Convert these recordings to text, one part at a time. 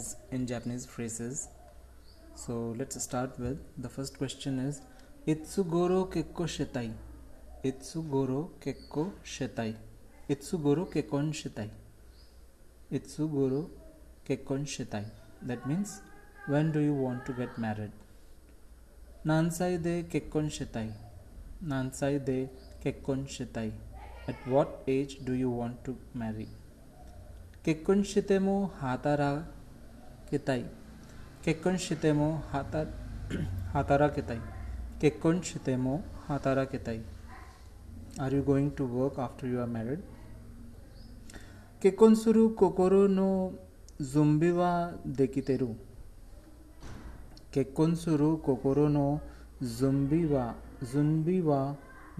meanings in Japanese phrases. So let's start with the first question is Itsugoro kekko shitai. Itsugoro kekko shitai. Itsugoro kekkon shitai. Itsugoro kekkon shitai. That means when do you want to get married? Nansai de kekkon shitai. Nansai de kekkon shitai. At what age do you want to marry? Kekkon shitemo hatara केताई। केकोणशितेमो हाता हातारा केताई। केकोणशितेमो हातारा केताई। Are you going to work after you are married केकोनसुरु कोकोरो नो जुम्बिवा देखितेरु केकोनसुरु कोकोरो नो जुम्बिवा जुम्बिवा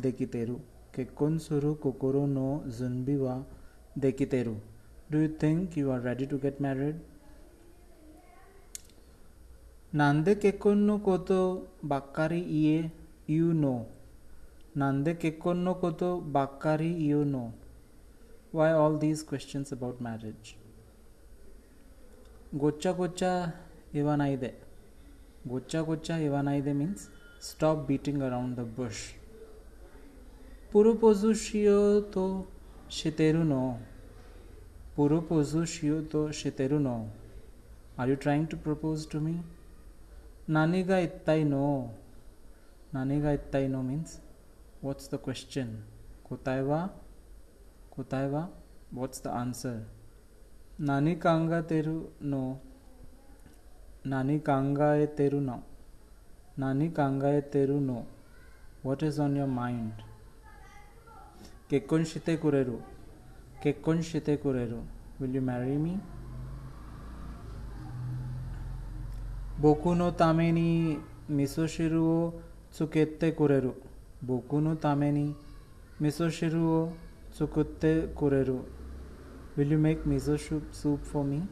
देखितेरु केकोनसुरु कोकोरो नो जुम्बिवा देखितेरु do you think you are ready to get married Nande kekonno koto bakari ie you know. Nande kekonno koto bakari you know. Why all these questions about marriage? Gocha gocha ivanaide. Gocha gocha ivanaide means stop beating around the bush. Purupozu shio to shiteru no. Purupozu shio to shiteru no. Are you trying to propose to me? Naniga ittai no. Naniga ittai no means what's the question? Kotaiwa? Kotaiwa? What's the answer? Nani kanga teru no. Nani kangae teru no. Nani kangae teru no. What is on your mind? Kekkon shite kureru. Kekkon shite kureru. Will you marry me? Boku no tame ni misoshiru o tsukette kureru. Boku no tame ni misoshiru o tsukette kureru. Will you make miso soup for me?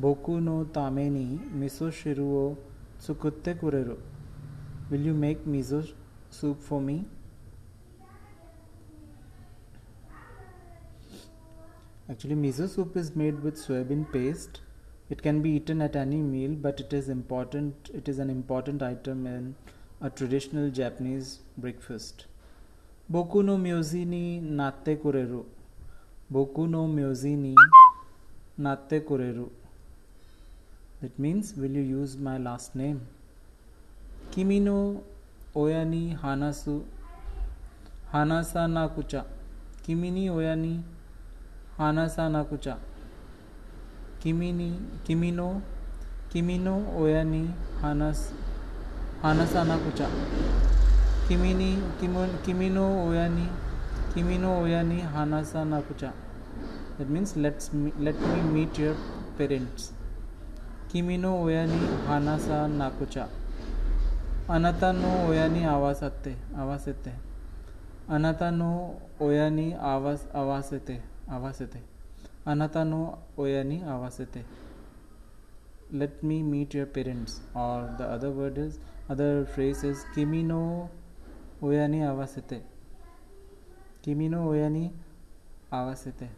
Boku no tame ni misoshiru o tsukette kureru. Will you make miso soup for me? Actually, miso soup is made with soybean paste. It can be eaten at any meal, but it is important. It is an important item in a traditional Japanese breakfast. Boku no myozi ni natte kureru. Boku no myozi ni natte kureru. That means, will you use my last name? Kimi no oya ni hanasu hanasa nakucha. Kimi ni oya ni hanasa nakucha. Kimi no kimi no oya ni hanas hanasa nakucha. Kimi ni kimo, kimi no oya ni kimi no oya ni hanasa nakucha. That means let's me, let me meet your parents. Kimi no oya ni hanasa nakucha. Anata no oya ni awasate awasete. अनाथा नो ओयानी आवासते let me meet your parents or the other word is other phrase is किमी नो ओयानी आवासते किमी नो ओयानी आवासते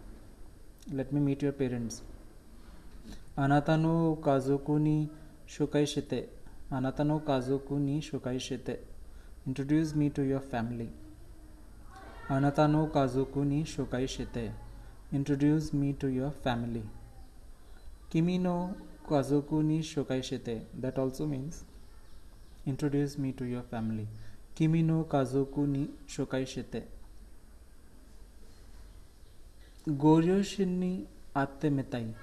let me meet your parents अनाथा नो काजोकुनी शुकैशते अनाथा नो काजोकुनी शुकैशते introduce me to your family अनाथा नो काजोकुनी शुकैशते Introduce me to your family. Kimi no kazoku ni shokaishite. That also means introduce me to your family. Kimi no kazoku ni shokaishite. Goryoshin ni atte metai.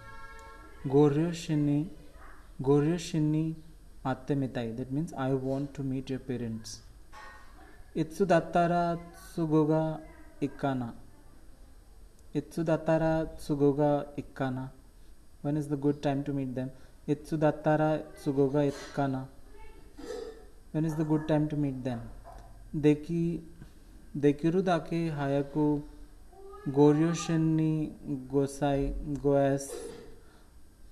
Goryoshin ni Goryoshin ni atte metai. That means I want to meet your parents. Itsu dattara tsugoga ikkana. Dattara tsugoga ikkana. When is the good time to meet them? Itsu dattara tsugoga ikkana. When is the good time to meet them? Deki dekiru dake hayaku goryoshin ni gosai goas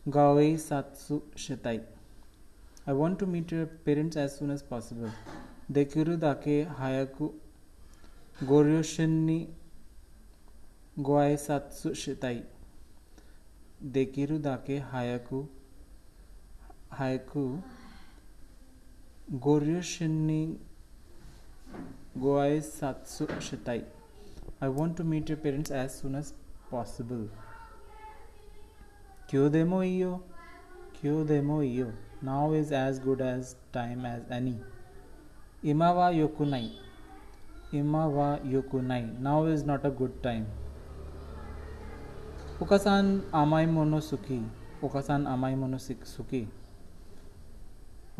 gawei satsu shitai. I want to meet your parents as soon as possible. Dekiru dake hayaku goryoshin ni goai satsu shitai. Dekiru dake hayaku haiku Goryo Shinni Goai Satsu Shitai. I want to meet your parents as soon as possible. Kyo demo iyo? Kyo demo iyo? Now is as good as time as any. Imawa yokunai. Imawa yokunai. Now is not a good time. ओकासान आमाय मनो सुखी ओकासान आमाय मनो सुखी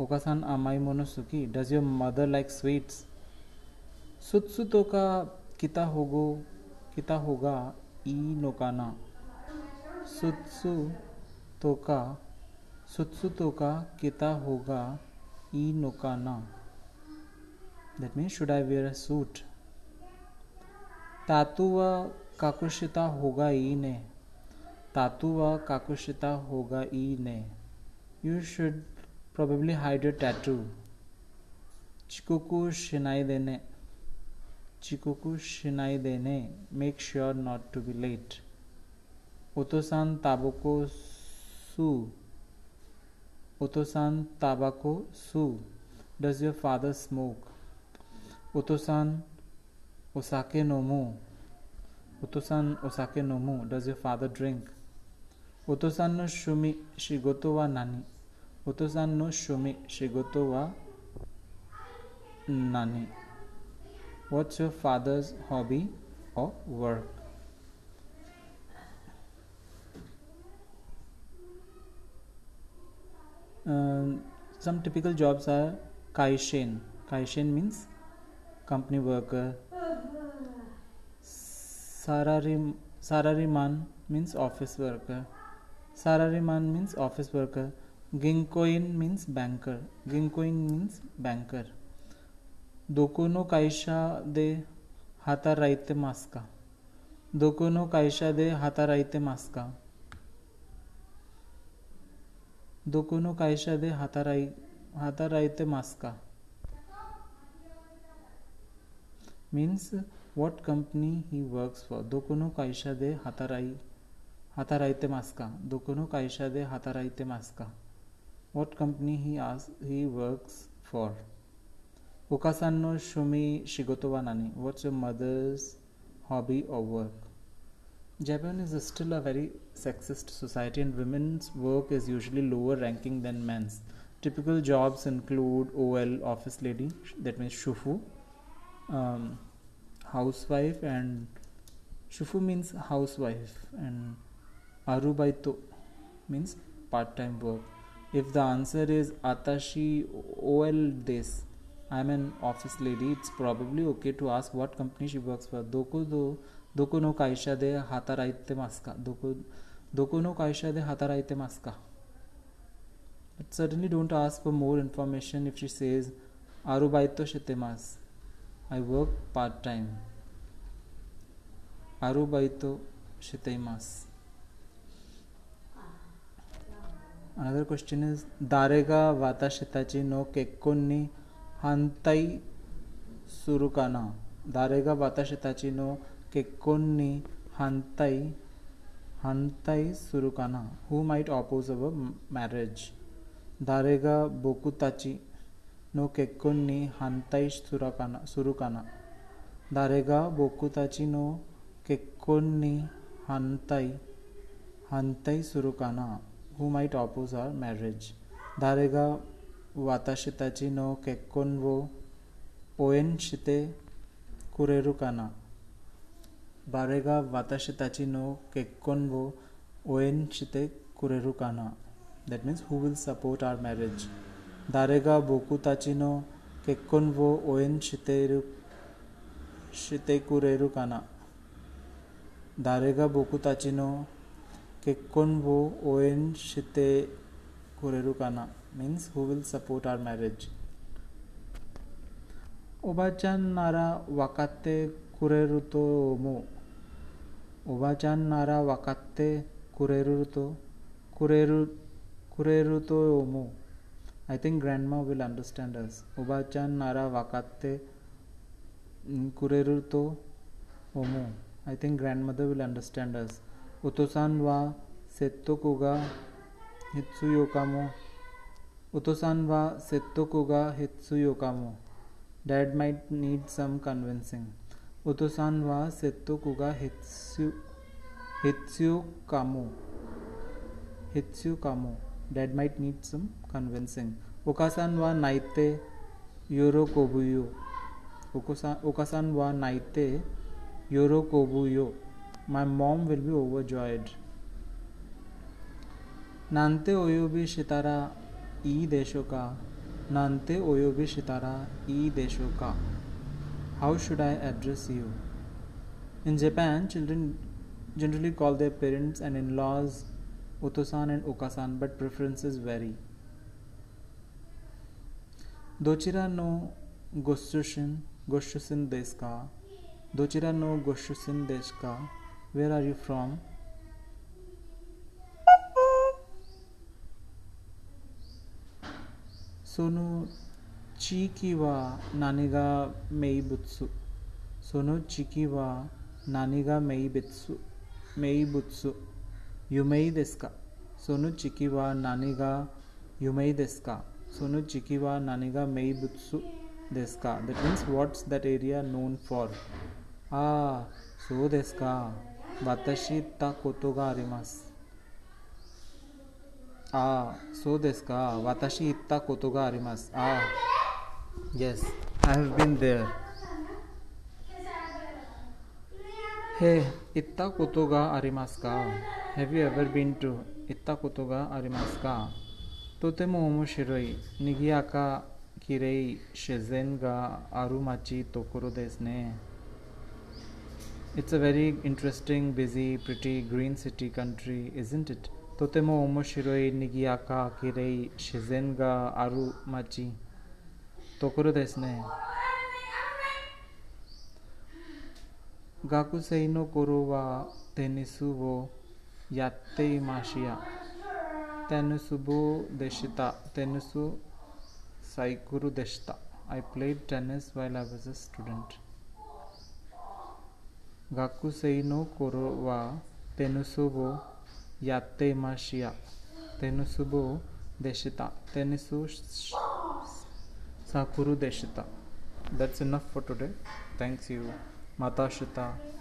ओकासान आमाय मनो सुखी does your mother like sweets सुत सुतो का किता होगो किता होगा ई नोकाना सुत्सु तो का सुत्सु तो का किता होगा ई नोकाना that mean should I wear a suit तातुवा काकुशिता होगा ई ने ne. Tatuwa kakushita hoga i ne. You should probably hide your tattoo. Chikuku shinai dene. Chikuku shinai dene. Make sure not to be late. Otosan tabako su. Otosan tabako su. Does your father smoke? Otosan osake nomu. Otosan osake nomu. Does your father drink? ओतोसान्नो शुमी शिगोतोवा नानी ओतोसान्नो शुमी शिगोतोवा नानी what's your father's hobby और work some typical jobs are काइशेन काइशेन means company worker सारारी सारारी मान means office worker Sarariman means office worker. Ginkoin means banker. Ginkoin means banker. Dokuno kaisha de hataraite maska. Dokuno kaisha de hataraite maska. Dokuno kaisha de hatarai hataraite maska. Means what company he works for. Dokuno kaisha de hatarai हाथाराइते मास्का। दुकनो काइशा दे हाथा रायते मास्का। What company ही आज he works for उकासानो शुमी शिगोतोवा नानी। वॉट्स योर मदर्स हॉबी और work Japan is still a very sexist society and women's work is usually lower ranking than men's typical jobs include OL office lady that means शुफू housewife and शुफू means house wife and arubaito means part time work. If the answer is Atashi OL this, I'm an office lady, it's probably okay to ask what company she works for. Doko do doko no kaisha de hataraite maska. Doko doko no kaisha de hataraite maska. But certainly don't ask for more information if she says arubaito shitemas. I work part time. Arubaito shiteimas. Another question is Darega vata shitachi no kekkonni hantai surukana. Darega vata shitachi no kekkonni hantai hantai surukana. Who might oppose our marriage? Darega bokutachi no kekkonni hantai surakana surukana. Darega bokutachi no kekkonni hantai hantai surukana. Who might oppose our marriage. Darega watashitachi no kekkon wo oen shite kureru kana. Darega watashitachi no kekkon wo oen shite kureru kana. That means who will support our marriage. Darega bokutachi no kekkon wo oen shite shite kureru kana. Darega bokutachi no kekkon wo oen shite kureru kana means who will support our marriage obachan nara wakatte kureru to mo obachan nara wakatte kureru to kureru to mo i think grandma will understand us obachan nara wakatte kureru to omo i think grandmother will understand us उतोसान वा सेत्तो कोगा हित्सु योकामो उतोसान वा सेत्तो कोगा हित्सु योकामो dad might need some convincing उतोसान वा सेत्तो कोगा हित्सु हित्सु कामो हित्सु कामो dad might need some convincing ओकासान वा नाइते योरो कोबुयो ओकासान वा नाइते योरो कोबुयो my mom will over overjoyed. नानते ओयो भी सितारा ई देशों का। नानते ओयो भी सितारा ई देशों का। How should I address you in Japan children generally call their parents and in laws उतोसान एंड ओकासान बट प्रेफरेंसेस वेरी दोचिरा नो गोस्टुशिन गोस्टुसिन देश का दोचिरा नो गोस्टुसिन देश का Where are you from? Sono chiki wa naniga meibutsu. Sono chiki wa naniga meibutsu. Meibutsu. Yumei desu ka? Sono chiki wa naniga yumei desu ka? Sono chiki wa naniga 私たことがあります。ああ、そうですか。私行ったことがあります。ああ、Yes, I have been there. へえ、行ったことがありますか ?Have you ever been to? 行ったことがありますか？とても面白い、賑やか、きれい、自然がある街ところですね。It's a very interesting, busy, pretty, green city country, isn't it? とても面白い、賑やか、きれい、自然がある街ところですね。学生の頃はテニスをやっていました。テニス部でした。テニスサイクルでした。I played tennis while I was a student. Gakusei no koro wa tenusubo yatemashia. Tenusubo deshita. Tenusu sakuru deshita. That's enough for today. Thanks you. Matashita.